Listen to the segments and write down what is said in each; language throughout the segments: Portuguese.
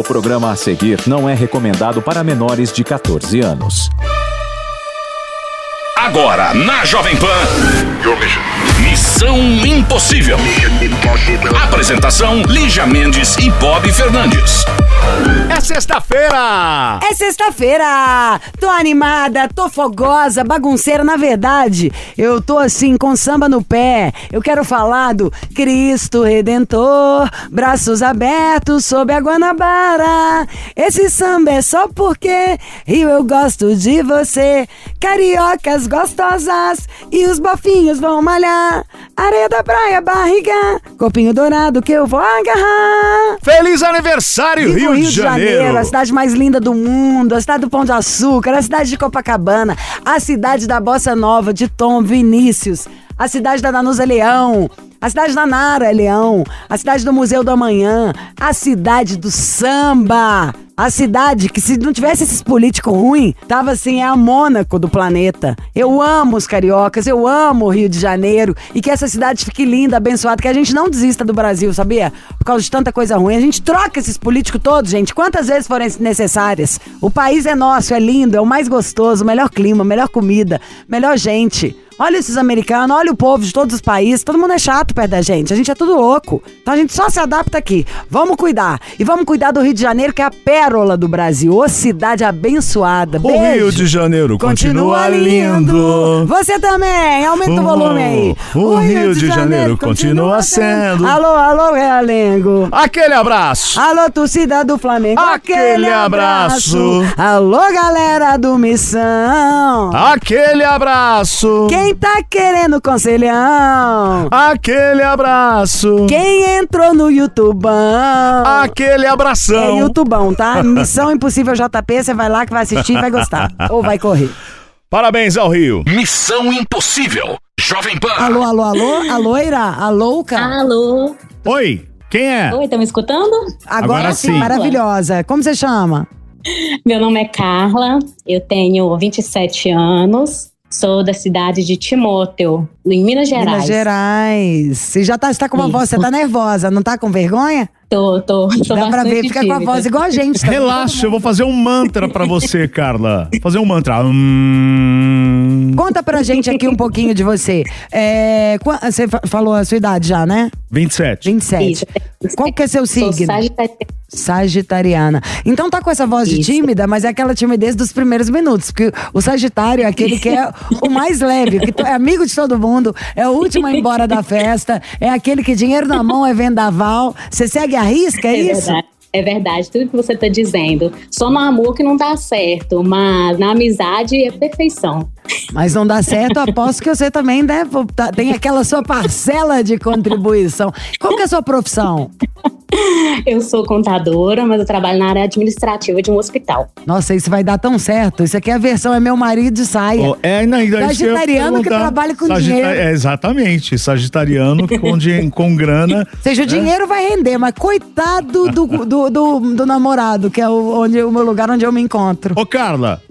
O programa a seguir não é recomendado para menores de 14 anos. Agora, na Jovem Pan. Missão Impossível. Apresentação: Lígia Mendes e Bob Fernandes. É sexta-feira! É sexta-feira! Tô animada, tô fogosa, bagunceira. Na verdade, eu tô assim, com samba no pé. Eu quero falar do Cristo Redentor, braços abertos sob a Guanabara. Esse samba é só porque Rio eu gosto de você. Cariocas gostosas e os bofinhos vão malhar. Areia da praia, barriga, copinho dourado que eu vou agarrar. Feliz aniversário, Rio, Rio de Janeiro! a cidade mais linda do mundo, a cidade do Pão de Açúcar, a cidade de Copacabana, a cidade da Bossa Nova, de Tom Vinícius, a cidade da Danusa Leão, a cidade da Nara Leão, a cidade do Museu do Amanhã, a cidade do samba. A cidade que, se não tivesse esses políticos ruins, tava assim, é a Mônaco do planeta. Eu amo os cariocas, eu amo o Rio de Janeiro e que essa cidade fique linda, abençoada, que a gente não desista do Brasil, sabia? Por causa de tanta coisa ruim. A gente troca esses políticos todos, gente, quantas vezes forem necessárias. O país é nosso, é lindo, é o mais gostoso, melhor clima, melhor comida, melhor gente. Olha esses americanos, olha o povo de todos os países. Todo mundo é chato perto da gente. A gente é tudo louco. Então a gente só se adapta aqui. Vamos cuidar. E vamos cuidar do Rio de Janeiro, que é a pérola do Brasil. Ô cidade abençoada. O Beijo. Rio de Janeiro continua, lindo. Você também. Aumenta o volume aí. O Rio de Janeiro continua sendo. Alô, alô, Realengo. Aquele abraço! Alô, torcida do Flamengo. Aquele abraço. Alô, galera do Missão. Aquele abraço! Quem tá querendo conselhão? Aquele abraço! Quem entrou no YouTubão? Aquele É abração! YouTubão, tá? Missão Impossível JP, você vai lá que vai assistir e vai gostar. Ou vai correr. Parabéns ao Rio! Missão Impossível. Jovem Pan. Alô, alô, alô? A loira? A louca? Alô? Oi, quem é? Oi, estão me escutando? Agora, agora sim, sim. maravilhosa. Como você chama? Meu nome é Carla, eu tenho 27 anos, sou da cidade de Timóteo, em Minas Gerais. Minas Gerais. Você já tá, você tá com uma Isso. voz, você tá nervosa, não tá com vergonha? Tô, tô, tô Dá pra ver, fica com a tímida. voz igual a gente. Tá? Relaxa, eu vou fazer um mantra pra você, Carla. Fazer um mantra. Hum, Conta pra gente aqui um pouquinho de você. É, você fa- falou a sua idade já, né? 27. 27. Isso, Qual que é seu Sou signo? sagitariana. Sagitariana. Então tá com essa voz de Isso. tímida, mas é aquela timidez dos primeiros minutos. Porque o Sagitário é aquele que é o mais leve, que é amigo de todo mundo, é o último a ir embora da festa, é aquele que dinheiro na mão é vendaval. Você segue a risca, é, É isso? verdade. É verdade, tudo que você tá dizendo. Só no amor que não dá certo, mas na amizade é perfeição. Mas não dá certo, eu aposto que você também né, tá- tem aquela sua parcela de contribuição. Qual que é a sua profissão? Eu sou contadora, mas eu trabalho na área administrativa de um hospital. Nossa, isso vai dar tão certo. Isso aqui é a versão é meu marido de saia. Oh, é, não, ia Sagitariano que trabalha com Sagita- dinheiro. É, exatamente. Sagitariano com, com grana. Ou seja, o dinheiro vai render, mas coitado do, do, do, do namorado, que é o, onde, o meu lugar onde eu me encontro. Ô, Carla.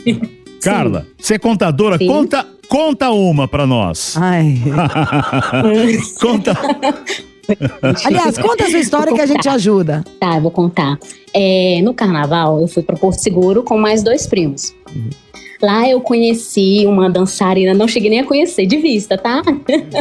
Carla, você é contadora? Sim. Conta, conta uma pra nós. Ai. Conta. Aliás, conta a sua história que a gente ajuda. Tá, eu vou contar. É, no carnaval, eu fui para Porto Seguro com mais dois primos. Lá eu conheci uma dançarina, não cheguei nem a conhecer de vista, tá?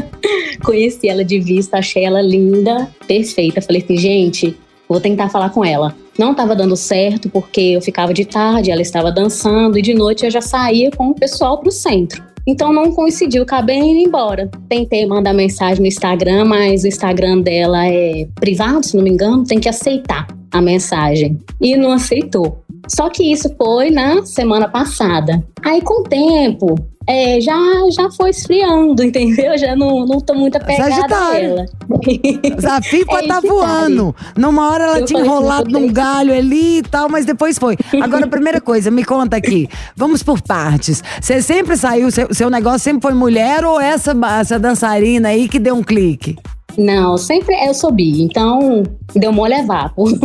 conheci ela de vista, achei ela linda, perfeita. Falei assim, gente, vou tentar falar com ela. Não estava dando certo porque eu ficava de tarde, ela estava dançando e de noite eu já saía com o pessoal pro centro. Então não coincidiu, acabei indo embora. Tentei mandar mensagem no Instagram, mas o Instagram dela é privado, se não me engano, tem que aceitar a mensagem. E não aceitou. Só que isso foi na semana passada. Aí com o tempo, é, já, já foi esfriando, entendeu? Já não, não tô muito apegada a Sagitário. ela. A FIFA É tá voando. Numa hora ela Eu tinha enrolado num galho ali e tal, mas depois foi. Agora, primeira coisa, me conta aqui. Vamos por partes. Você sempre saiu, seu, seu negócio sempre foi mulher ou essa, essa dançarina aí que deu um clique? Não, sempre eu sou bi, então deu mole é vapo.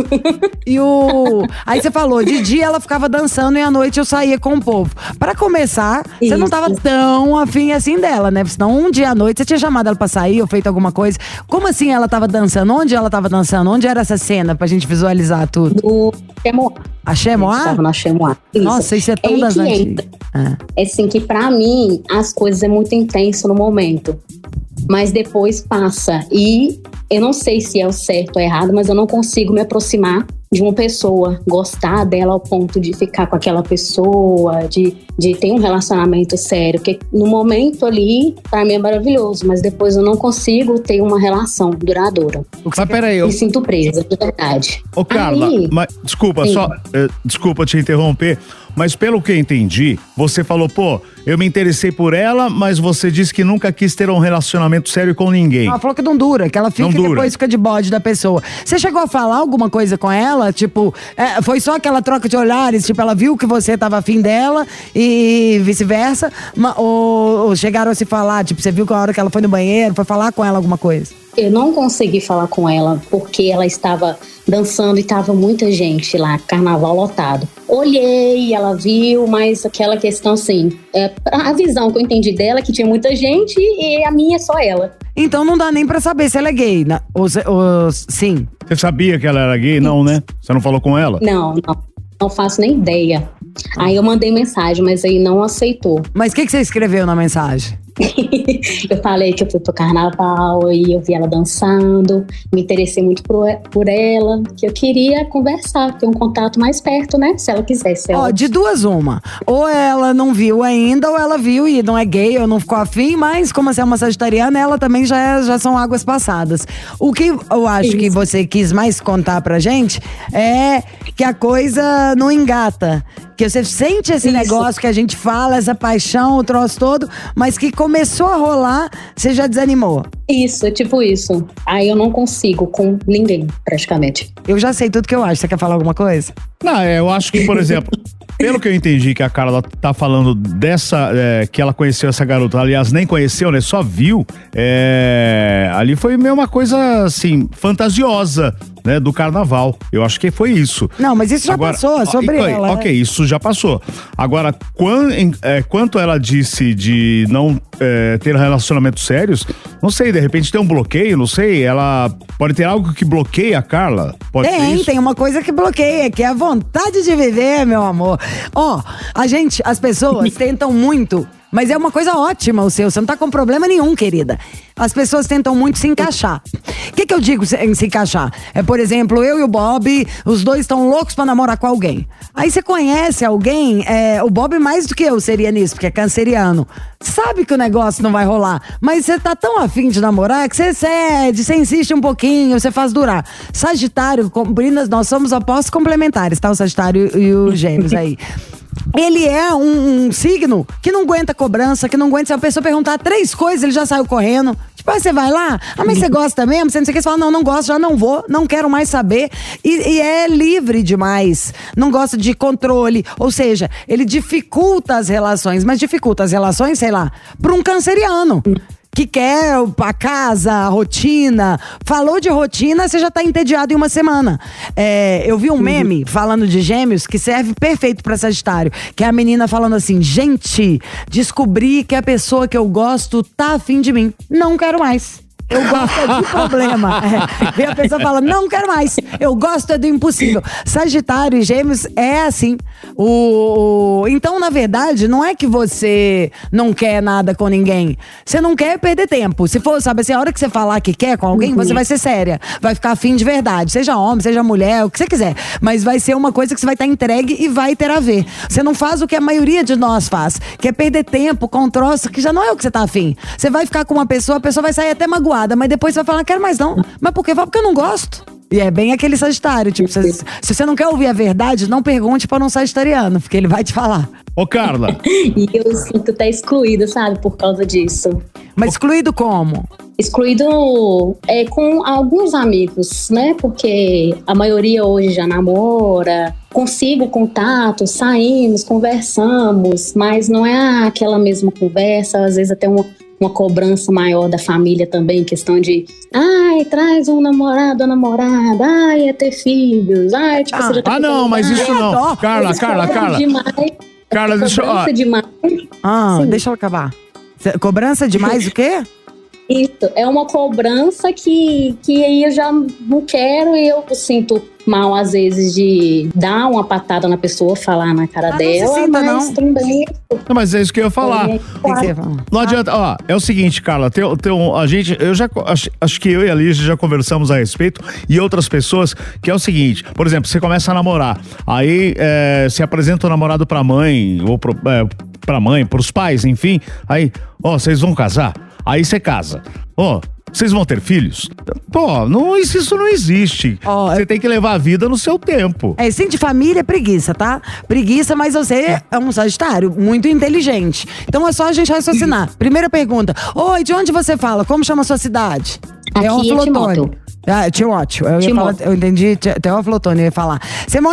E o. Aí você falou, de dia ela ficava dançando e à noite eu saía com o povo. Pra começar, você não Isso. tava tão afim assim dela, né? Senão um dia à noite você tinha chamado ela pra sair ou feito alguma coisa. Como assim ela tava dançando? Onde ela tava dançando? Onde era essa cena pra gente visualizar tudo? Do Chemoá. A Chemoá? Estava na Chemoá. Isso. Nossa, isso é tão antigas. entra. Ah. É assim que pra mim as coisas é muito intenso no momento. Mas depois passa. E eu não sei se é o certo ou errado, mas eu não consigo me aproximar de uma pessoa, gostar dela ao ponto de ficar com aquela pessoa, de, de ter um relacionamento sério. Porque no momento ali, pra mim é maravilhoso, mas depois eu não consigo ter uma relação duradoura. Mas peraí, eu, Me sinto presa, de verdade. Ô, Carla, Aí- mas, desculpa, Sim. só. eh, desculpa te interromper, mas pelo que eu entendi, você falou, pô, eu me interessei por ela, mas você disse que nunca quis ter um relacionamento sério com ninguém. Ela falou que não dura, que ela fica Não e dura. depois fica de bode da pessoa. Você chegou a falar alguma coisa com ela? Tipo, é, foi só aquela troca de olhares? Tipo, ela viu que você tava afim dela e vice-versa? Ou, ou chegaram a se falar? Tipo, você viu que a hora que ela foi no banheiro, foi falar com ela alguma coisa? Eu não consegui falar com ela porque ela estava dançando e estava muita gente lá, carnaval lotado. Olhei, ela viu, mas aquela questão assim, é, a visão que eu entendi dela é que tinha muita gente e a minha é só ela. Então não dá nem pra saber se ela é gay. né? Ou, se- ou- sim. Você sabia que ela era gay? Não, né? Você não falou com ela? Não, não, não faço nem ideia. Aí eu mandei mensagem, mas aí não aceitou. Mas o que, que você escreveu na mensagem? eu falei que eu fui pro carnaval e eu vi ela dançando, me interessei muito por, por ela, que eu queria conversar, ter um contato mais perto, né? Se ela quisesse. Ó, Ela de duas uma. Ou ela não viu ainda, ou ela viu e não é gay, ou não ficou afim, mas como você é uma sagitariana, ela também já, é- já são águas passadas. O que eu acho que Isso. você quis mais contar pra gente é que a coisa não engata. Que você sente esse Isso. negócio que a gente fala, essa paixão, o troço todo, mas que começou a rolar, você já desanimou. Isso, tipo isso. Aí eu não consigo com ninguém, praticamente. Eu já sei tudo que eu acho. Você quer falar alguma coisa? Não, é, eu acho que, por exemplo, pelo que eu entendi que a Carla tá falando dessa. é, que ela conheceu essa garota, aliás, nem conheceu, né? Só viu. é, ali foi meio uma coisa assim, fantasiosa, né? Do carnaval. Eu acho que foi isso. Não, mas isso já Agora, passou, é sobre ok, ela. né? Ok, isso já passou. Agora, é, quanto ela disse de não é, ter relacionamentos sérios, não sei, de repente tem um bloqueio, não sei. Ela pode ter algo que bloqueia a Carla? Pode ser Tem, isso? tem uma coisa que bloqueia, que é a vontade de viver, meu amor. Ó, a gente, as pessoas tentam muito, mas é uma coisa ótima o seu, você não tá com problema nenhum, querida. As pessoas tentam muito se encaixar. O que, que eu digo em se encaixar? É, por exemplo, eu e o Bob, os dois estão loucos pra namorar com alguém. Aí você conhece alguém, é, o Bob mais do que eu seria nisso, porque é canceriano. Sabe que o negócio não vai rolar, mas você tá tão afim de namorar que você cede, você insiste um pouquinho, você faz durar. Sagitário, comprinas, nós somos opostos complementares, tá? O Sagitário e o Gêmeos aí. Ele é um, um signo que não aguenta cobrança, que não aguenta. Se a pessoa perguntar três coisas, ele já saiu correndo. Tipo, aí você vai lá, ah, mas você gosta mesmo? Você não sei o que, você fala, não, não gosto, já não vou, não quero mais saber. E, e é livre demais. Não gosta de controle. Ou seja, ele dificulta as relações, mas dificulta as relações, sei lá, para um canceriano que quer a casa, a rotina. Falou de rotina, você já tá entediado em uma semana. É, eu vi um meme falando de gêmeos que serve perfeito pra Sagitário. Que é a menina falando assim: gente, descobri que a pessoa que eu gosto tá afim de mim. Não quero mais. Eu gosto é de problema. É. E a pessoa fala, não quero mais. Eu gosto é do impossível. Sagitário e gêmeos é assim. O, o- Então, na verdade, não é que você não quer nada com ninguém. Você não quer perder tempo. Se for, sabe assim, a hora que você falar que quer com alguém, você vai ser séria. Vai ficar afim de verdade. Seja homem, seja mulher, o que você quiser. Mas vai ser uma coisa que você vai estar entregue e vai ter a ver. Você não faz o que a maioria de nós faz, que é perder tempo com um troço que já não é o que você tá afim. Você vai ficar com uma pessoa, a pessoa vai sair até magoada, mas depois você vai falar, não quero mais não. Mas por quê? Fala, porque eu não gosto. E é bem aquele sagitário, tipo, se, se você não quer ouvir a verdade, não pergunte para um sagitariano, porque ele vai te falar. Ô, Carla, E eu sinto até excluída, sabe, por causa disso. Mas excluído como? Excluído é, com alguns amigos, né? Porque a maioria hoje já namora, consigo contato, saímos, conversamos, mas não é aquela mesma conversa, às vezes até uma, uma cobrança maior da família também, questão de, ai, traz um namorado ou namorada, ai, é ter filhos, ai, tipo, Ah. você já tá Ah, não, mas isso não. Carla, Eles Carla, Carla. Demais, Carla, deixa eu. ó, cobrança demais. Ah, Sim. deixa eu acabar. Cobrança demais o quê? Isso, é uma cobrança que, que aí eu já não quero e eu sinto mal, às vezes, de dar uma patada na pessoa, falar na cara Ah, não se dela, sinta, mas não. também. Não, mas é isso que eu ia falar. é, O que que você ia falar? Não adianta, ó, é o seguinte, Carla, tem, tem um, a gente, eu já, acho, acho que eu e a Lígia já conversamos a respeito e outras pessoas, que é o seguinte, por exemplo, você começa a namorar, aí é, se apresenta o namorado pra mãe, ou pro, é, pra mãe, pros pais, enfim, aí, ó, vocês vão casar? Aí você casa. Ó, vocês vão ter filhos? Pô, não, isso isso não existe. Você tem que levar a vida no seu tempo. É, sim, de família é preguiça, tá? Preguiça, mas você é um sagitário muito inteligente. Então é só a gente raciocinar. Primeira pergunta. Oi, de onde você fala? Como chama a sua cidade? Aqui é Teófilo Timóteo. Ah, Timóteo. Eu, Timóteo. falar, eu entendi Te- Teófilo Otoni, eu ia falar.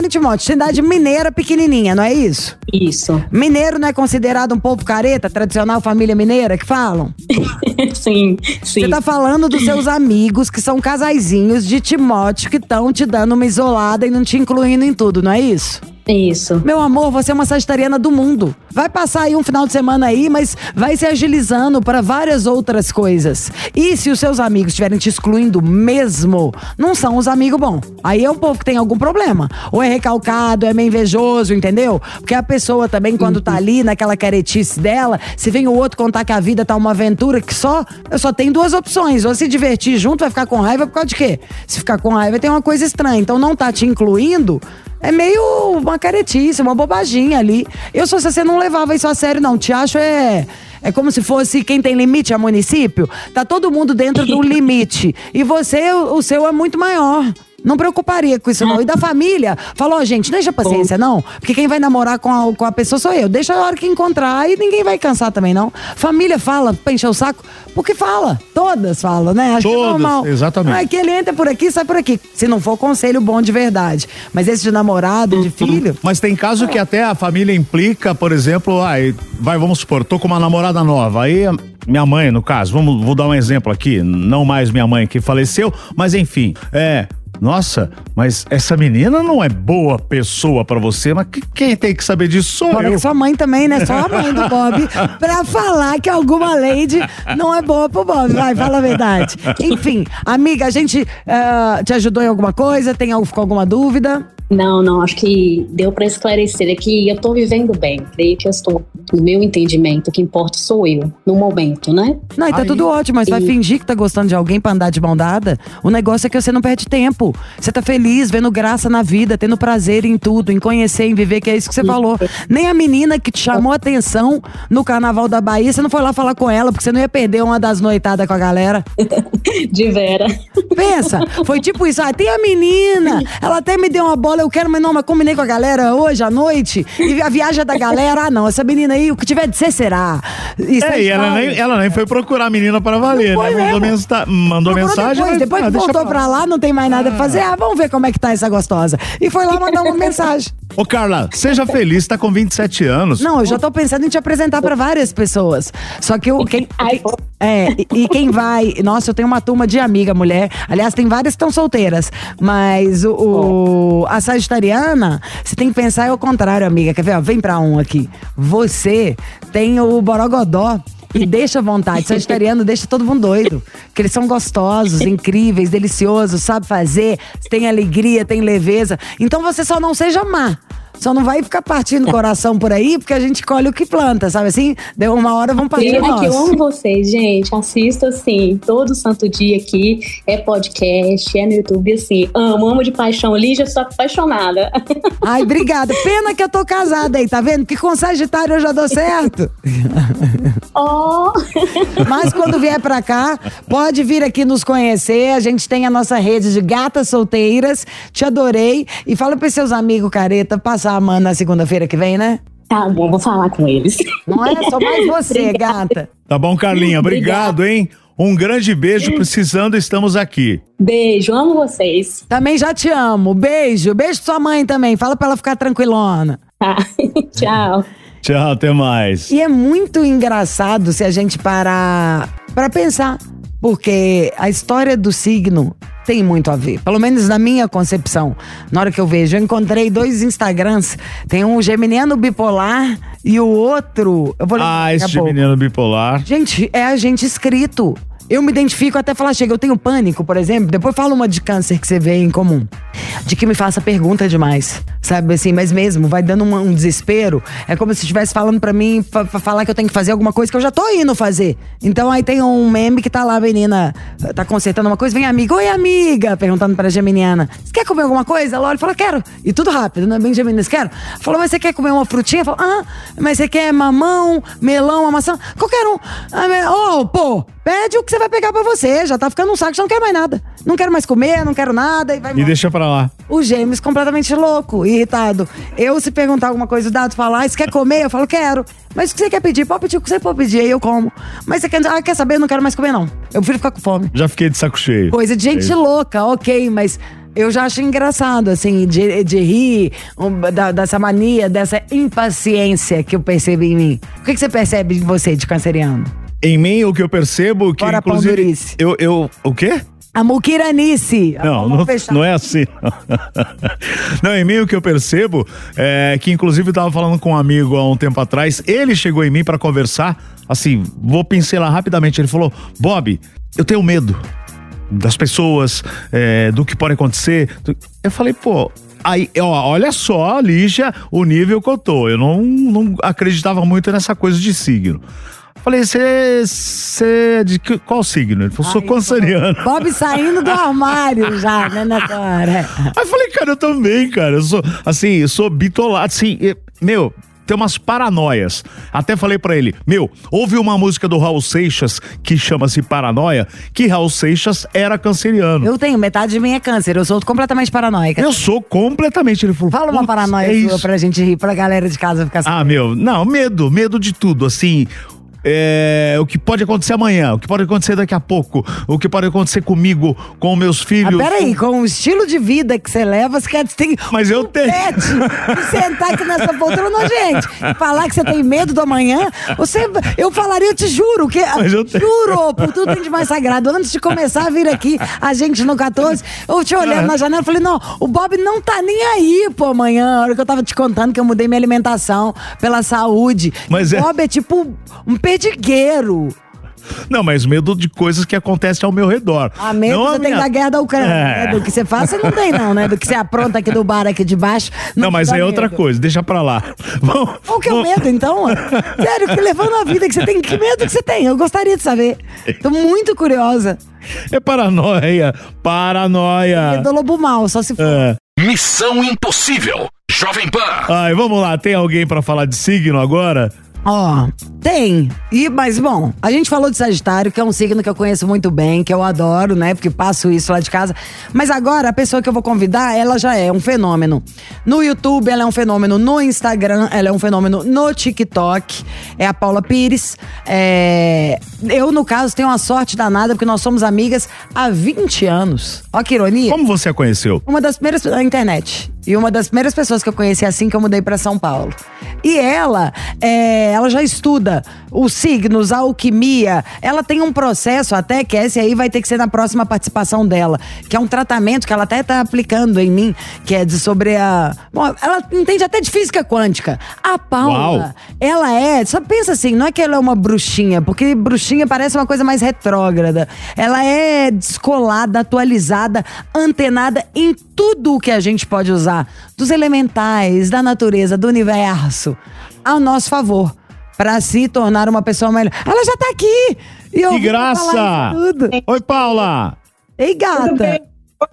Em Timóteo, cidade mineira pequenininha, não é isso? Isso. Mineiro não é considerado um povo careta, tradicional família mineira que falam? sim, sim. Você tá falando dos seus amigos que são casaizinhos de Timóteo que estão te dando uma isolada e não te incluindo em tudo, não é isso? Isso. Meu amor, você é uma sagitariana do mundo. Vai passar aí um final de semana aí, mas vai se agilizando para várias outras coisas. E se os seus amigos estiverem te excluindo mesmo, não são os amigos bons. Aí é um povo que tem algum problema. Ou é recalcado, é meio invejoso, entendeu? Porque a pessoa também, quando tá ali naquela caretice dela, se vem o outro contar que a vida tá uma aventura que só, só tem duas opções. Ou se divertir junto, vai ficar com raiva por causa de quê? Se ficar com raiva, tem uma coisa estranha. Então não tá te incluindo. É meio uma caretice, uma bobaginha ali. Eu, se você não levava isso a sério, não. Te acho é. É como se fosse quem tem limite é município. Tá todo mundo dentro do limite. E você, o o seu é muito maior. Não preocuparia com isso, não. E da família, falou, ó, gente, deixa paciência, não. Porque quem vai namorar com a, com a pessoa sou eu. Deixa a hora que encontrar e ninguém vai cansar também, não. Família fala pra encher o saco, porque fala. Todas falam, né? Acho que é Todas, normal. exatamente. Ai, que ele entra por aqui, sai por aqui. Se não for conselho bom de verdade. Mas esse de namorado, de filho. Mas tem caso que até a família implica, por exemplo, ai, vai, vamos supor, tô com uma namorada nova, aí minha mãe, no caso, vamos, vou dar um exemplo aqui, não mais minha mãe que faleceu, mas enfim, é, nossa, mas essa menina não é boa pessoa pra você, mas que- quem tem que saber disso sou eu. sua mãe também, né? Só a mãe do Bob. pra falar que alguma lady não é boa pro Bob. Vai, fala a verdade. Enfim, amiga, a gente ah, te ajudou em alguma coisa? Tem algo, ficou alguma dúvida? Não, não, acho que deu pra esclarecer é que eu tô vivendo bem. Creio que eu estou, no meu entendimento, o que importa sou eu, no momento, né? Não, e tá Aí- tudo ótimo, mas vai E- fingir que tá gostando de alguém pra andar de mão dada? O negócio é que você não perde tempo. Você tá feliz, vendo graça na vida, tendo prazer em tudo, em conhecer, em viver, que é isso que você falou. Nem a menina que te chamou a atenção no carnaval da Bahia, você não foi lá falar com ela, porque você não ia perder uma das noitadas com a galera. De Vera. Pensa, foi tipo isso. Ah, tem a menina, ela até me deu uma bola, eu quero, mas não, mas combinei com a galera hoje à noite. E a viagem da galera, ah, não, essa menina aí, o que tiver de ser será. Isso É, e ela nem, ela nem foi procurar a menina pra valer, né? Mandou, mesmo. mensa- mandou Procurou mensagem. Depois, mas- depois ah, que voltou pra lá, não tem mais nada pra fazer. Ah, vamos ver como é que tá essa gostosa. E foi lá mandar uma mensagem. Ô, Carla, seja feliz, tá com 27 anos. Não, eu já tô pensando em te apresentar pra várias pessoas. Só que o quem. É, e, e quem vai. Nossa, eu tenho uma turma de amiga mulher. Aliás, tem várias que estão solteiras. Mas o, o- a sagitariana, você tem que pensar é o contrário, amiga. Quer ver? Ó, vem pra um aqui. Você tem o borogodó. E deixa à vontade. Sagitariano deixa todo mundo doido. Porque eles são gostosos, incríveis, deliciosos, sabe fazer, tem alegria, tem leveza. Então você só não seja má. Só não vai ficar partindo o coração por aí, porque a gente colhe o que planta, sabe assim? Deu uma hora, vamos partir Pena que eu amo vocês, gente. Assisto assim, todo santo dia aqui. É podcast, é no YouTube, assim. Amo, amo de paixão. Lígia, sou apaixonada. Ai, obrigada. Pena que eu tô casada aí, tá vendo? Que com Sagitário eu já dou certo. Oh! Mas quando vier pra cá, pode vir aqui nos conhecer. A gente tem a nossa rede de gatas solteiras. Te adorei. E fala pros seus amigos, careta, a mano na segunda-feira que vem, né? Tá bom, vou falar com eles. Não é só mais você, gata. Tá bom, Carlinha? Obrigado, hein? Um grande beijo. Precisando, estamos aqui. Beijo, amo vocês. Também já te amo. Beijo. Beijo pra sua mãe também. Fala pra ela ficar tranquilona. Tá. Tchau. Tchau, até mais. E é muito engraçado se a gente parar para pensar, porque a história do signo tem muito a ver, pelo menos na minha concepção. Na hora que eu vejo, eu encontrei dois Instagrams, tem um geminiano bipolar e o outro, eu vou Ah, esse menino bipolar. Gente, é a gente escrito. Eu me identifico até falar, chega, eu tenho pânico, por exemplo. Depois fala uma de câncer que você vê em comum. De que me faça pergunta demais. Sabe assim, mas mesmo, vai dando um, um desespero. É como se estivesse falando pra mim, pra, pra falar que eu tenho que fazer alguma coisa que eu já tô indo fazer. Então aí tem um meme que tá lá, a menina tá consertando uma coisa, vem amiga, oi amiga, perguntando pra geminiana, você quer comer alguma coisa? Ela olha e fala, quero. E tudo rápido, não é bem geminiana, quero. Falou, mas você quer comer uma frutinha? Fala, ah, mas você quer mamão, melão, uma maçã? Qualquer um. Ah, me- Oh, pô, pede o que você vai pegar pra você, já tá ficando um saco, já não quero mais nada. Não quero mais comer, não quero nada e vai E deixa pra lá. O gêmeos completamente louco, irritado. Eu, se perguntar alguma coisa, o Dado falar, ah, você quer comer? Eu falo, quero. Mas o que você quer pedir? Pode pedir o que você for pedir, aí eu como. Mas você quer, ah, quer saber? Eu não quero mais comer, não. Eu prefiro ficar com fome. Já fiquei de saco cheio. Coisa de gente louca, ok, mas eu já acho engraçado, assim, de, de rir um, da- dessa mania, dessa impaciência que eu percebo em mim. O que, que você percebe em você, de canceriano? Em mim, o que eu percebo que, Bora, inclusive. Eu, eu. O quê? A muquiranice. Não, não, não é assim. não, em mim o que eu percebo é que, inclusive, eu tava falando com um amigo há um tempo atrás. Ele chegou em mim pra conversar. Assim, vou pincelar rapidamente. Ele falou: Bob, eu tenho medo das pessoas, é, do que pode acontecer. Eu falei, pô. Aí, ó, olha só, Lígia, o nível que eu tô. Eu não, não acreditava muito nessa coisa de signo. Falei, você é de que- qual signo? Ele falou, sou Ai, canceriano. Bob saindo do armário já, né, nessa hora. Aí eu falei, cara, eu também, cara. Eu sou, assim, eu sou bitolado. Assim, meu, tem umas paranoias. Até falei pra ele, meu, houve uma música do Raul Seixas que chama-se Paranoia, que Raul Seixas era canceriano. Eu, Eu tenho, metade de mim é câncer, eu sou completamente paranoica. sou completamente. Ele falou, Fala uma "Putz, paranoia é sua isso." pra gente rir, pra galera de casa ficar Ah, meu, não, medo, medo de tudo, assim. É, o que pode acontecer amanhã, o que pode acontecer daqui a pouco, o que pode acontecer comigo, com meus Ah, filhos. peraí, com- com o estilo de vida que você leva, você quer tem Mas eu um tenho. pet de sentar aqui nessa poltrona, não, gente. Falar que você tem medo do amanhã, você, eu falaria, eu te juro, que Mas eu tenho. juro, por tudo tem de mais sagrado. Antes de começar a vir aqui, a gente no 14, eu te olhando na janela, falei, não, o Bob não tá nem aí, pô, amanhã. A hora que eu tava te contando que eu mudei minha alimentação pela saúde. Mas o é- Bob é tipo um perdigueiro. Não, mas medo de coisas que acontecem ao meu redor. A medo Não você a tem minha- da guerra da Ucrânia. É. né? Do que você faz, você não tem, não, né? Do que você apronta aqui do bar aqui de baixo. Não, te mas é outra medo. coisa, deixa pra lá. Vamos, Qual que é o medo, então? Sério, que levando a vida que você tem, que medo que você tem? Eu gostaria de saber. Tô muito curiosa. É paranoia, paranoia. Medo do lobo mal, só se for. É. Missão Impossível. Jovem Pan. Ai, vamos lá, tem alguém pra falar de signo agora? Ó, tem. E, mas, bom, a gente falou de Sagitário, que é um signo que eu conheço muito bem, que eu adoro, né? Porque passo isso lá de casa. Mas agora, a pessoa que eu vou convidar, ela já é um fenômeno. No YouTube, ela é um fenômeno. No Instagram, ela é um fenômeno. No TikTok, é a Paula Pires. É, Eu, no caso, tenho uma sorte danada, porque nós somos amigas há 20 anos. Ó, que ironia. Como você a conheceu? Uma das primeiras na internet. E uma das primeiras pessoas que eu conheci assim que eu mudei pra São Paulo. E ela, é, ela já estuda os signos, a alquimia. Ela tem um processo até que esse aí vai ter que ser na próxima participação dela, que é um tratamento que ela até tá aplicando em mim, que é de sobre a. Bom, ela entende até de física quântica. A Paula, Uau. ela é, só pensa assim, não é que ela é uma bruxinha, porque bruxinha parece uma coisa mais retrógrada. Ela é descolada, atualizada, antenada em tudo o que a gente pode usar, dos elementais, da natureza, do universo, ao nosso favor, para se tornar uma pessoa melhor. Ela já tá aqui! E eu Que graça! isso Tudo. Oi, Paula! Ei, Tudo bem? gata!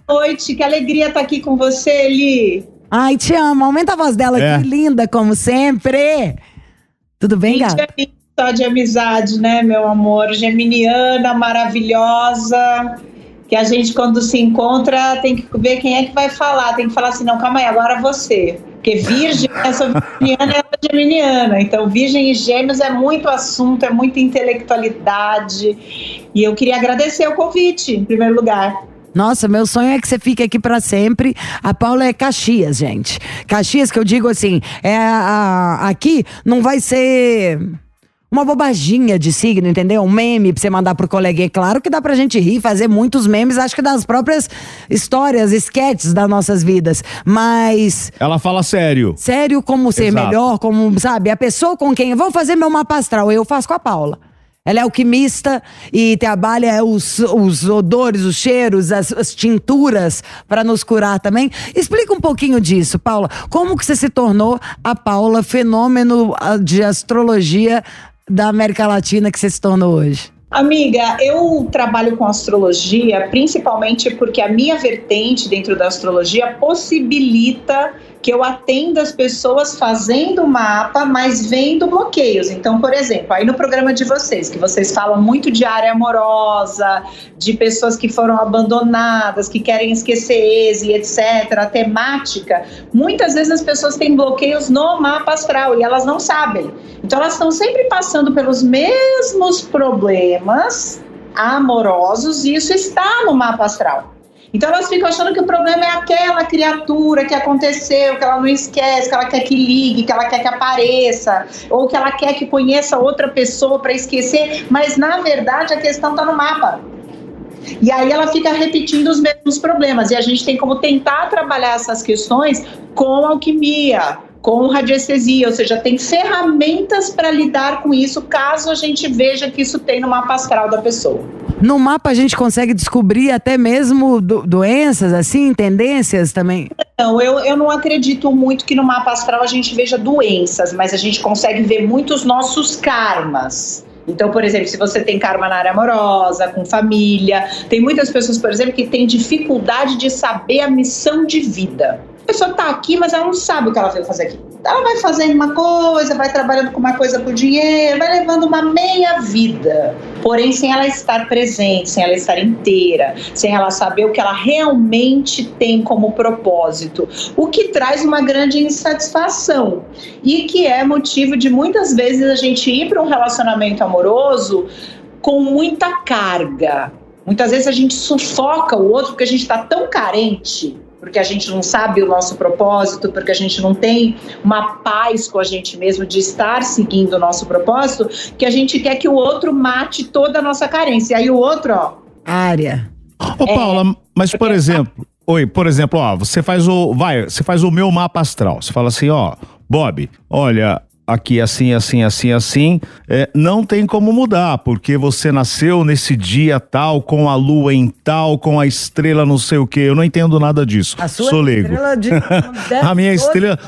Boa noite, que alegria estar aqui com você, Eli. Ai, te amo. Aumenta a voz dela É. aqui, linda, como sempre. Tudo bem, Gente, gata? é só de amizade, né, meu amor? Geminiana, maravilhosa. Que a gente, quando se encontra, tem que ver quem é que vai falar. Tem que falar assim: não, calma aí, agora você. Porque Virgem, eu sou virginiana e ela é geminiana. Então, Virgem e Gêmeos é muito assunto, é muita intelectualidade. E eu queria agradecer o convite, em primeiro lugar. Nossa, meu sonho é que você fique aqui pra sempre. A Paula é Caxias, gente. Caxias, que eu digo assim, é a- a- aqui não vai ser uma bobaginha de signo, entendeu? Um meme pra você mandar pro coleguinha. Claro que dá pra gente rir, fazer muitos memes, acho que das próprias histórias, esquetes das nossas vidas. Mas Ela fala sério. sério, como ser Exato. melhor, como, sabe, a pessoa com quem. Vou fazer meu mapa astral, eu faço com a Paula. Ela é alquimista e trabalha os, os odores, os cheiros, as, as tinturas para nos curar também. Explica um pouquinho disso, Paula. Como que você se tornou a Paula, fenômeno ah, de astrologia da América Latina que você se tornou hoje? Amiga, eu trabalho com astrologia principalmente porque a minha vertente dentro da astrologia possibilita que eu atenda as pessoas fazendo mapa, mas vendo bloqueios. Então, por exemplo, aí no programa de vocês, que vocês falam muito de área amorosa, de pessoas que foram abandonadas, que querem esquecer ex e etc., a temática, muitas vezes as pessoas têm bloqueios no mapa astral e elas não sabem. Então, elas estão sempre passando pelos mesmos problemas amorosos e isso está no mapa astral. Então elas ficam achando que o problema é aquela criatura que aconteceu, que ela não esquece, que ela quer que ligue, que ela quer que apareça, ou que ela quer que conheça outra pessoa para esquecer, mas na verdade a questão está no mapa. E aí ela fica repetindo os mesmos problemas. E a gente tem como tentar trabalhar essas questões com alquimia, com radiestesia, ou seja, tem ferramentas para lidar com isso caso a gente veja que isso tem no mapa astral da pessoa. No mapa a gente consegue descobrir até mesmo do- doenças, assim, tendências também. Não, eu, eu não acredito muito que no mapa astral a gente veja doenças, mas a gente consegue ver muitos nossos karmas. Então, por exemplo, se você tem karma na área amorosa, com família, tem muitas pessoas, por exemplo, que têm dificuldade de saber a missão de vida. A pessoa tá aqui, mas ela não sabe o que ela veio fazer aqui. Ela vai fazendo uma coisa, vai trabalhando com uma coisa por dinheiro, vai levando uma meia vida. Porém, sem ela estar presente, sem ela estar inteira, sem ela saber o que ela realmente tem como propósito, o que traz uma grande insatisfação e que é motivo de muitas vezes a gente ir para um relacionamento amoroso com muita carga. Muitas vezes a gente sufoca o outro porque a gente está tão carente, porque a gente não sabe o nosso propósito, porque a gente não tem uma paz com a gente mesmo de estar seguindo o nosso propósito, que a gente quer que o outro mate toda a nossa carência. E aí o outro, ó, Área. Ô, Paula, mas por exemplo, oi, por exemplo, ó, você faz o, vai, você faz o meu mapa astral. Você fala assim, ó, Bob, olha, aqui assim, assim, assim, assim, é, não tem como mudar, porque você nasceu nesse dia tal, com a lua em tal, com a estrela não sei o quê. Eu não entendo nada disso. A sua Sou leigo. estrela de- a minha estrela.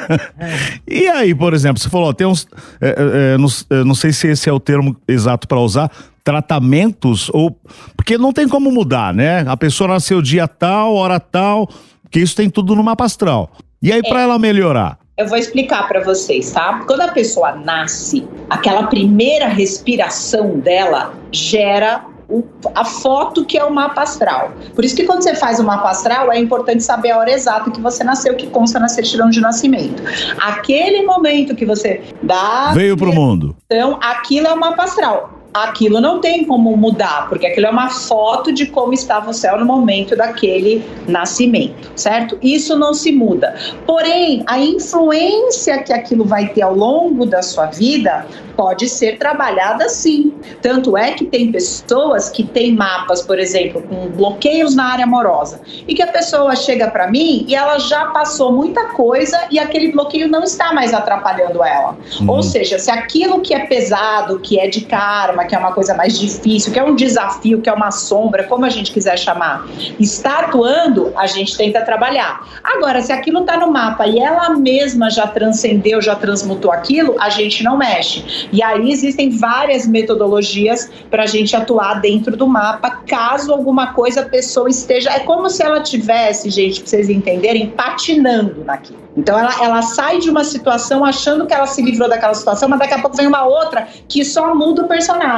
e aí, por exemplo, você falou, ó, tem uns. é, é, é, não, é, não sei se esse é o termo exato para usar. Tratamentos, ou. Porque não tem como mudar, né? A pessoa nasceu dia tal, hora tal, porque isso tem tudo no mapa astral. E aí, para ela melhorar? Eu vou explicar para vocês, tá? Quando a pessoa nasce, aquela primeira respiração dela gera o- a foto que é o mapa astral. Por isso que quando você faz o mapa astral, é importante saber a hora exata que você nasceu, que consta na certidão de nascimento. Aquele momento que você dá Veio pro mundo. então, aquilo é o mapa astral. Aquilo não tem como mudar, porque aquilo é uma foto de como estava o céu no momento daquele nascimento, certo? Isso não se muda. Porém, a influência que aquilo vai ter ao longo da sua vida pode ser trabalhada sim. Tanto é que tem pessoas que têm mapas, por exemplo, com bloqueios na área amorosa, e que a pessoa chega para mim e ela já passou muita coisa e aquele bloqueio não está mais atrapalhando ela. Ou seja, se aquilo que é pesado, que é de karma, que é uma coisa mais difícil, que é um desafio, que é uma sombra, como a gente quiser chamar, está atuando, a gente tenta trabalhar. Agora, se aquilo está no mapa e ela mesma já transcendeu, já transmutou aquilo, a gente não mexe. E aí existem várias metodologias para a gente atuar dentro do mapa, caso alguma coisa a pessoa esteja. É como se ela tivesse, gente, para vocês entenderem, patinando naquilo. Então ela, ela sai de uma situação achando que ela se livrou daquela situação, mas daqui a pouco vem uma outra que só muda o personagem.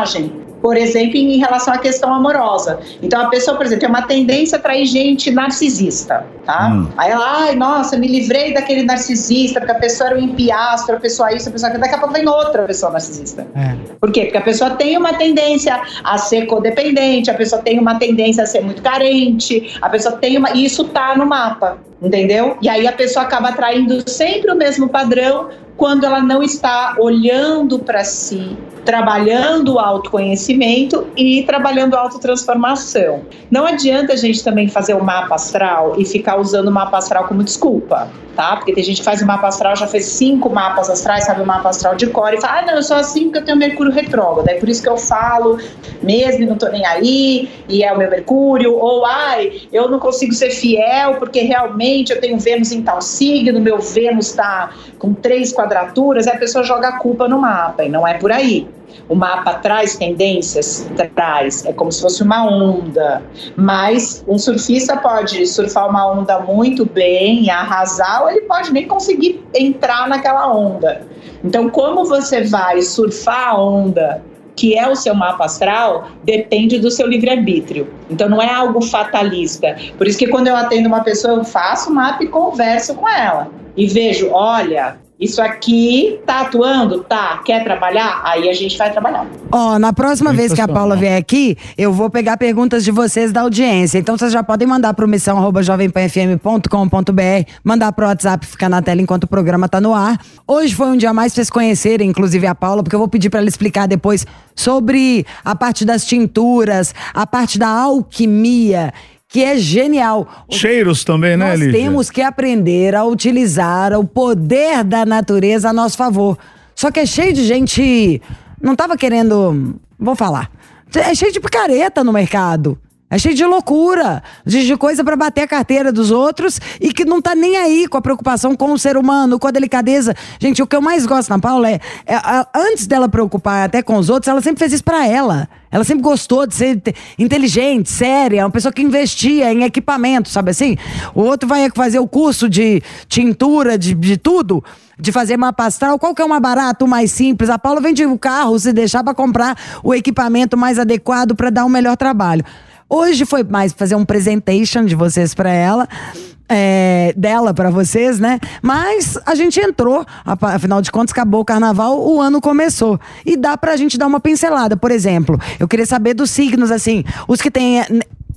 Por exemplo, em relação à questão amorosa. Então, a pessoa, por exemplo, tem uma tendência a atrair gente narcisista, tá? Hum. Aí ela, ai, nossa, me livrei daquele narcisista, porque a pessoa era um impiastro, a pessoa isso, a pessoa daqui a pouco vem outra pessoa narcisista. É. Por quê? Porque a pessoa tem uma tendência a ser codependente, a pessoa tem uma tendência a ser muito carente, a pessoa tem uma. E isso tá no mapa, entendeu? E aí a pessoa acaba atraindo sempre o mesmo padrão quando ela não está olhando para si, trabalhando o autoconhecimento e trabalhando a autotransformação. Não adianta a gente também fazer o mapa astral e ficar usando o mapa astral como desculpa, tá? Porque tem gente que faz o mapa astral, já fez cinco mapas astrais, sabe o mapa astral de cor e fala, ah, não, eu sou assim porque eu tenho Mercúrio retrógrado, é por isso que eu falo mesmo e não tô nem aí, e é o meu Mercúrio, ou ai, eu não consigo ser fiel porque realmente eu tenho Vênus em tal signo, meu Vênus está com três quadraturas, a pessoa joga a culpa no mapa, e não é por aí. O mapa traz tendências? Traz. É como se fosse uma onda. Mas um surfista pode surfar uma onda muito bem arrasar, ou ele pode nem conseguir entrar naquela onda. Então, como você vai surfar a onda que é o seu mapa astral, depende do seu livre-arbítrio. Então não é algo fatalista. Por isso que quando eu atendo uma pessoa, eu faço o mapa e converso com ela. E vejo, olha, isso aqui tá atuando? Tá. Quer trabalhar? Aí a gente vai trabalhar. Ó, oh, na próxima vez que a Paula vier aqui, eu vou pegar perguntas de vocês da audiência. Então vocês já podem mandar pro missão@jovempanfm.com.br, mandar pro WhatsApp, ficar na tela enquanto o programa tá no ar. Hoje foi um dia mais pra vocês conhecerem, inclusive a Paula, porque eu vou pedir para ela explicar depois sobre a parte das tinturas, a parte da alquimia que é genial. Cheiros também, né, Nós Lígia? temos que aprender a utilizar o poder da natureza a nosso favor. Só que é cheio de gente. Não tava querendo. Vou falar. É cheio de picareta no mercado. É cheio de loucura, de coisa para bater a carteira dos outros e que não tá nem aí com a preocupação com o ser humano, com a delicadeza. Gente, o que eu mais gosto na Paula é, é a, antes dela preocupar até com os outros, ela sempre fez isso para ela. Ela sempre gostou de ser inteligente, séria, uma pessoa que investia em equipamento, sabe assim? O outro vai fazer o curso de tintura, de, de tudo de fazer mapa astral, qual que é o mais barato, o mais simples? A Paula vende o carro se deixar para comprar o equipamento mais adequado para dar um melhor trabalho. Hoje foi mais fazer um presentation de vocês para ela. É, dela para vocês, né? Mas a gente entrou, afinal de contas, acabou o carnaval, o ano começou. E dá pra gente dar uma pincelada. Por exemplo, eu queria saber dos signos, assim, os que têm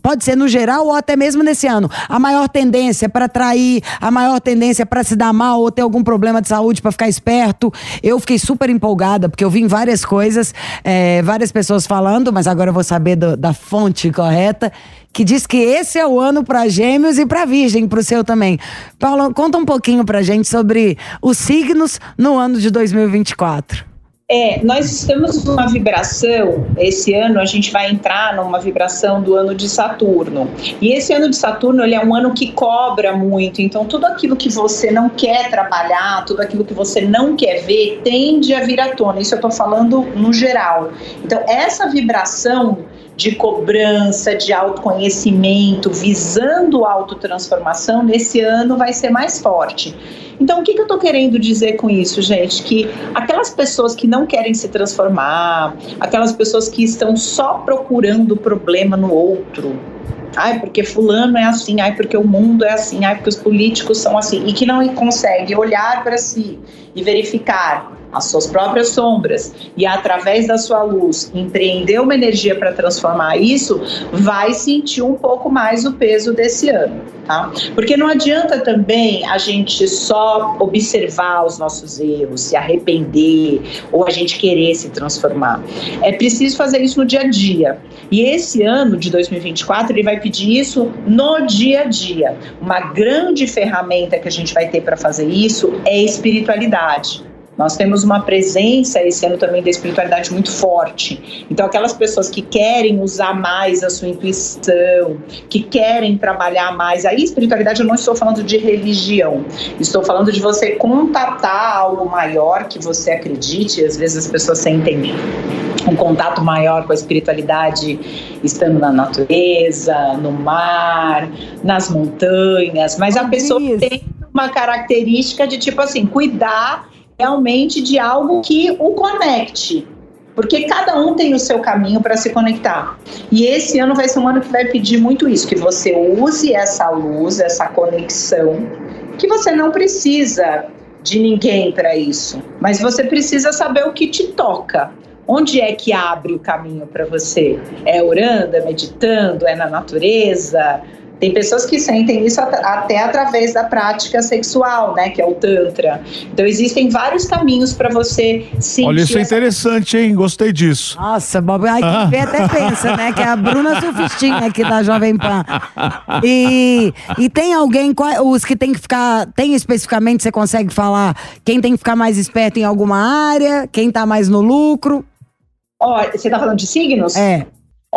Pode ser no geral ou até mesmo nesse ano. A maior tendência para trair, a maior tendência para se dar mal ou ter algum problema de saúde para ficar esperto. Eu fiquei super empolgada porque eu vi várias coisas, é, várias pessoas falando, mas agora eu vou saber do, da fonte correta que diz que esse é o ano para Gêmeos e para Virgem, para o seu também. Paulo, conta um pouquinho para gente sobre os signos no ano de 2024. É, nós estamos numa vibração, esse ano a gente vai entrar numa vibração do ano de Saturno. E esse ano de Saturno, ele é um ano que cobra muito, então tudo aquilo que você não quer trabalhar, tudo aquilo que você não quer ver, tende a vir à tona. Isso eu estou falando no geral. Então, essa vibração de cobrança, de autoconhecimento, visando autotransformação, nesse ano vai ser mais forte. Então, o que, que eu estou querendo dizer com isso, gente? Que aquelas pessoas que não querem se transformar, aquelas pessoas que estão só procurando problema no outro, ai, porque fulano é assim, ai, porque o mundo é assim, ai, porque os políticos são assim, e que não consegue olhar para si e verificar as suas próprias sombras e através da sua luz empreender uma energia para transformar isso, vai sentir um pouco mais o peso desse ano, tá? Porque não adianta também a gente só observar os nossos erros, se arrepender ou a gente querer se transformar. É preciso fazer isso no dia a dia. E esse ano de 2024 ele vai pedir isso no dia a dia. Uma grande ferramenta que a gente vai ter para fazer isso é espiritualidade. Nós temos uma presença esse ano também da espiritualidade muito forte. Então, aquelas pessoas que querem usar mais a sua intuição, que querem trabalhar mais, aí espiritualidade eu não estou falando de religião, estou falando de você contatar algo maior que você acredite. Às vezes as pessoas sentem um contato maior com a espiritualidade estando na natureza, no mar, nas montanhas, mas a pessoa tem uma característica de tipo assim, cuidar realmente de algo que o conecte. Porque cada um tem o seu caminho para se conectar. E esse ano vai ser um ano que vai pedir muito isso, que você use essa luz, essa conexão, que você não precisa de ninguém para isso, mas você precisa saber o que te toca. Onde é que abre o caminho para você? É orando, é meditando, é na natureza? Tem pessoas que sentem isso até através da prática sexual, né, que é o tantra. Então existem vários caminhos para você sentir. Olha, isso é essa- interessante, hein? Gostei disso. Nossa, Bob, ai, quem vê até pensa, né? Que é a Bruna Surfistinha aqui da Jovem Pan. E, e tem alguém, os que tem que ficar, tem especificamente, você consegue falar quem tem que ficar mais esperto em alguma área, quem tá mais no lucro? Olha, você está falando de signos? É.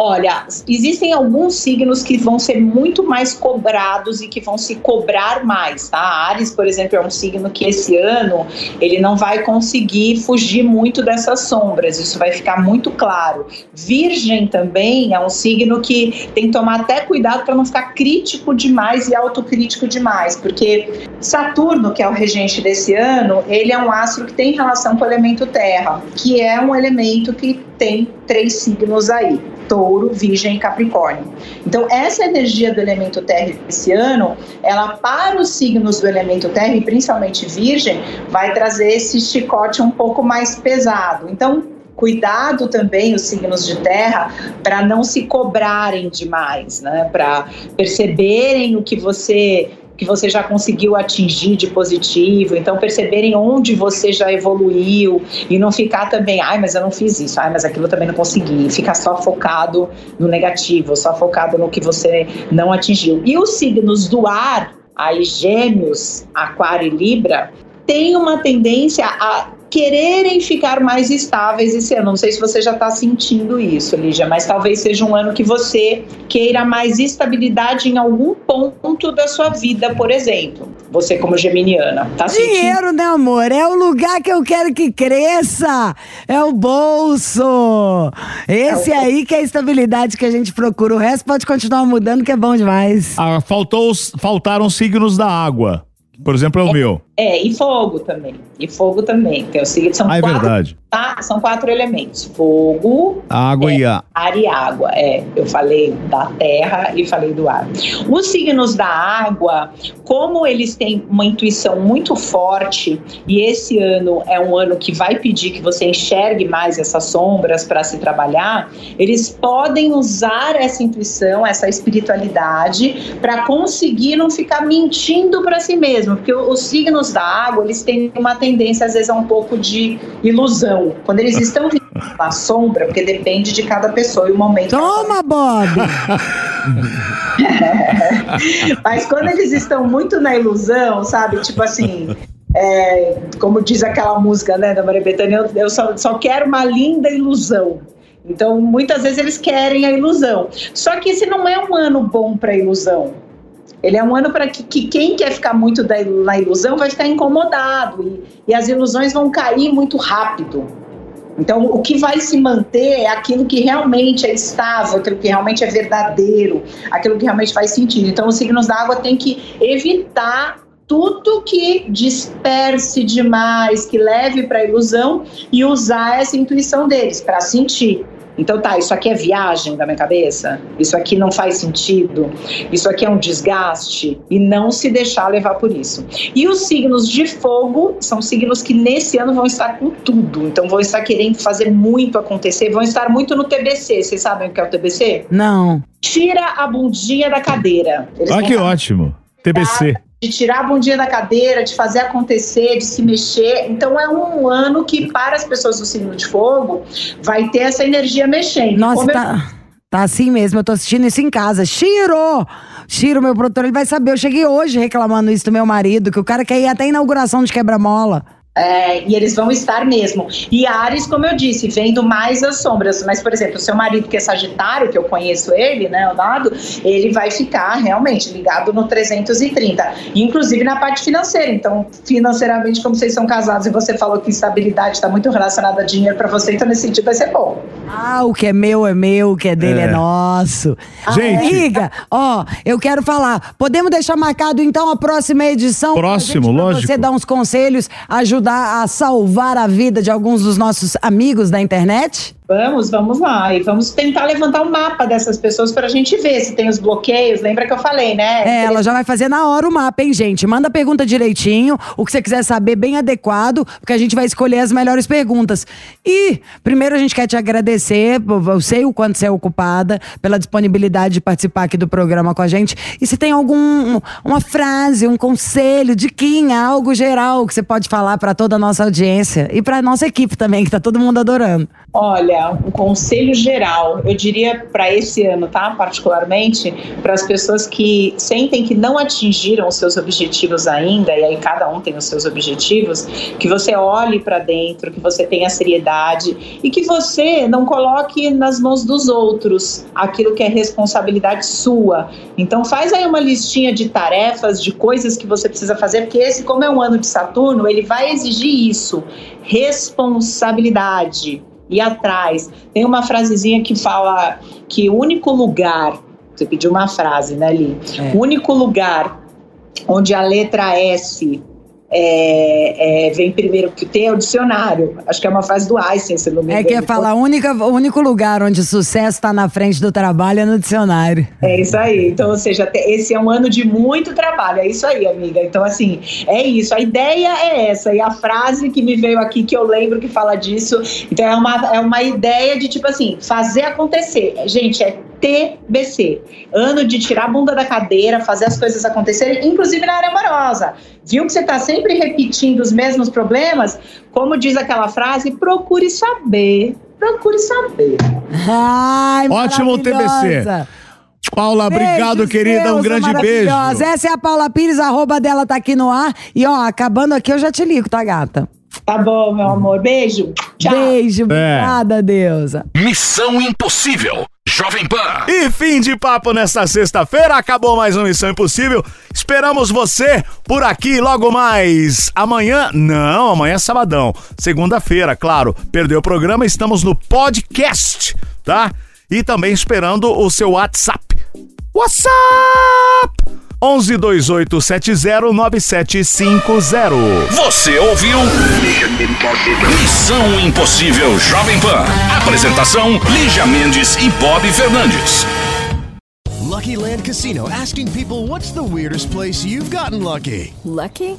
Olha, existem alguns signos que vão ser muito mais cobrados e que vão se cobrar mais, tá? Ares, por exemplo, é um signo que esse ano ele não vai conseguir fugir muito dessas sombras, isso vai ficar muito claro. Virgem também é um signo que tem que tomar até cuidado para não ficar crítico demais e autocrítico demais, porque Saturno, que é o regente desse ano, ele é um astro que tem relação com o elemento terra, que é um elemento que tem três signos aí: Touro, Virgem e Capricórnio. Então, essa energia do elemento terra esse ano, ela para os signos do elemento terra, e principalmente Virgem, vai trazer esse chicote um pouco mais pesado. Então, cuidado também os signos de terra para não se cobrarem demais, né? Para perceberem o que você que você já conseguiu atingir de positivo, então perceberem onde você já evoluiu e não ficar também, ai, mas eu não fiz isso, ai, mas aquilo também não consegui, ficar só focado no negativo, só focado no que você não atingiu. E os signos do ar, aí Gêmeos, Aquário e Libra, tem uma tendência a quererem ficar mais estáveis esse ano. Não sei se você já está sentindo isso, Lígia, mas talvez seja um ano que você queira mais estabilidade em algum ponto da sua vida, por exemplo. Você como geminiana, tá sentindo? Dinheiro, né, amor? É o lugar que eu quero que cresça. É o bolso. Esse aí que é a estabilidade que a gente procura. O resto pode continuar mudando, que é bom demais. Ah, faltou, os- faltaram signos da água. Por exemplo, é o meu. É, e fogo também. E fogo também. Tem o signo, são Ah, é quatro, verdade. tá? São quatro elementos: fogo, água e a. ar e água. É, eu falei da terra e falei do ar. Os signos da água, como eles têm uma intuição muito forte, e esse ano é um ano que vai pedir que você enxergue mais essas sombras para se trabalhar, eles podem usar essa intuição, essa espiritualidade, para conseguir não ficar mentindo para si mesmo, porque os signos da água, eles têm uma tendência às vezes a um pouco de ilusão. Quando eles estão na sombra, porque depende de cada pessoa e o momento. tá Toma, Bob! Mas quando eles estão muito na ilusão, sabe? Tipo assim. é, como diz aquela música né, da Maria Bethânia, eu, eu só, só quero uma linda ilusão. Então, muitas vezes eles querem a ilusão. Só que esse não é um ano bom para ilusão. Ele é um ano para que, que quem quer ficar muito da, na ilusão vai ficar incomodado e, e as ilusões vão cair muito rápido. Então, o que vai se manter é aquilo que realmente é estável, aquilo que realmente é verdadeiro, aquilo que realmente faz sentido. Então, os signos da água têm que evitar tudo que disperse demais, que leve para a ilusão e usar essa intuição deles para sentir. Então tá, isso aqui é viagem da minha cabeça, isso aqui não faz sentido, isso aqui é um desgaste e não se deixar levar por isso. E os signos de fogo são signos que nesse ano vão estar com tudo, então vão estar querendo fazer muito acontecer, vão estar muito no TBC. Vocês sabem o que é o TBC? Não. Tira a bundinha da cadeira. Eles Ah, que ótimo. TBC. De tirar a bundinha da cadeira, de fazer acontecer, de se mexer. Então é um ano que para as pessoas do signo de fogo vai ter essa energia mexendo. Nossa, Como eu- tá, tá assim mesmo. Eu tô assistindo isso em casa. Chiro! Chiro, meu produtor, ele vai saber. Eu cheguei hoje reclamando isso do meu marido, que o cara quer ir até a inauguração de quebra-mola. É, e eles vão estar mesmo. E Ares, como eu disse, vendo mais as sombras. Mas, por exemplo, o seu marido, que é Sagitário, que eu conheço ele, né, o dado, ele vai ficar realmente ligado no 330. Inclusive na parte financeira. Então, financeiramente, como vocês são casados e você falou que estabilidade está muito relacionada a dinheiro para você, então nesse sentido vai ser bom. Ah, o que é meu é meu, o que é dele é, É. nosso. Gente. Amiga, ó, eu quero falar. Podemos deixar marcado então a próxima edição? Próximo, Pra gente, pra lógico. Você dar uns conselhos, ajudar ajudar a salvar a vida de alguns dos nossos amigos da internet? Vamos, vamos lá. E vamos tentar levantar um mapa dessas pessoas para a gente ver se tem os bloqueios. Lembra que eu falei, né? É, ela já vai fazer na hora o mapa, hein, gente? Manda a pergunta direitinho, o que você quiser saber, bem adequado, porque a gente vai escolher as melhores perguntas. E, primeiro, a gente quer te agradecer, eu sei o quanto você é ocupada, pela disponibilidade de participar aqui do programa com a gente. E se tem algum uma frase, um conselho, diquinha, algo geral que você pode falar para toda a nossa audiência e para nossa equipe também, que tá todo mundo adorando. Olha, um conselho geral, eu diria para esse ano, tá? Particularmente para as pessoas que sentem que não atingiram os seus objetivos ainda, e aí cada um tem os seus objetivos, que você olhe para dentro, que você tenha seriedade e que você não coloque nas mãos dos outros aquilo que é responsabilidade sua. Então faz aí uma listinha de tarefas, de coisas que você precisa fazer, porque esse, como é um ano de Saturno, ele vai exigir isso, responsabilidade ir atrás. Tem uma frasezinha que fala que o único lugar, você pediu uma frase, né, Li? É. O único lugar onde a letra S é, é, vem primeiro que tem é o dicionário. Acho que é uma frase do Einstein, se não me engano. É que fala, única, o único lugar onde o sucesso está na frente do trabalho é no dicionário. É isso aí. Então, ou seja, esse é um ano de muito trabalho. É isso aí, amiga. Então, assim, é isso. A ideia é essa. E a frase que me veio aqui, que eu lembro que fala disso. Então, é uma, é uma ideia de, tipo assim, fazer acontecer. Gente, é TBC. Ano de tirar a bunda da cadeira, fazer as coisas acontecerem, inclusive na área amorosa. Viu que você está sempre repetindo os mesmos problemas? Como diz aquela frase, procure saber. Procure saber. Ai, Ótimo TBC. Paula, Beijos obrigado, querida. Um grande beijo. Essa é a Paula Pires, a arroba dela tá aqui no ar. E ó, acabando aqui, eu já te ligo, tá, gata? Tá bom, meu amor. Beijo. Tchau. Beijo, é. obrigada, deusa. Missão Impossível Jovem Pan. E fim de papo nesta sexta-feira. Acabou mais uma Missão Impossível. Esperamos você por aqui logo mais. Amanhã, não, amanhã é sabadão. Segunda-feira, claro. Perdeu o programa, estamos no podcast, tá? E também esperando o seu WhatsApp. WhatsApp! 1128709750. Você ouviu? Missão Impossível Jovem Pan. Apresentação: Lígia Mendes e Bob Fernandes. Lucky Land Casino asking people what's the weirdest place you've gotten lucky? Lucky?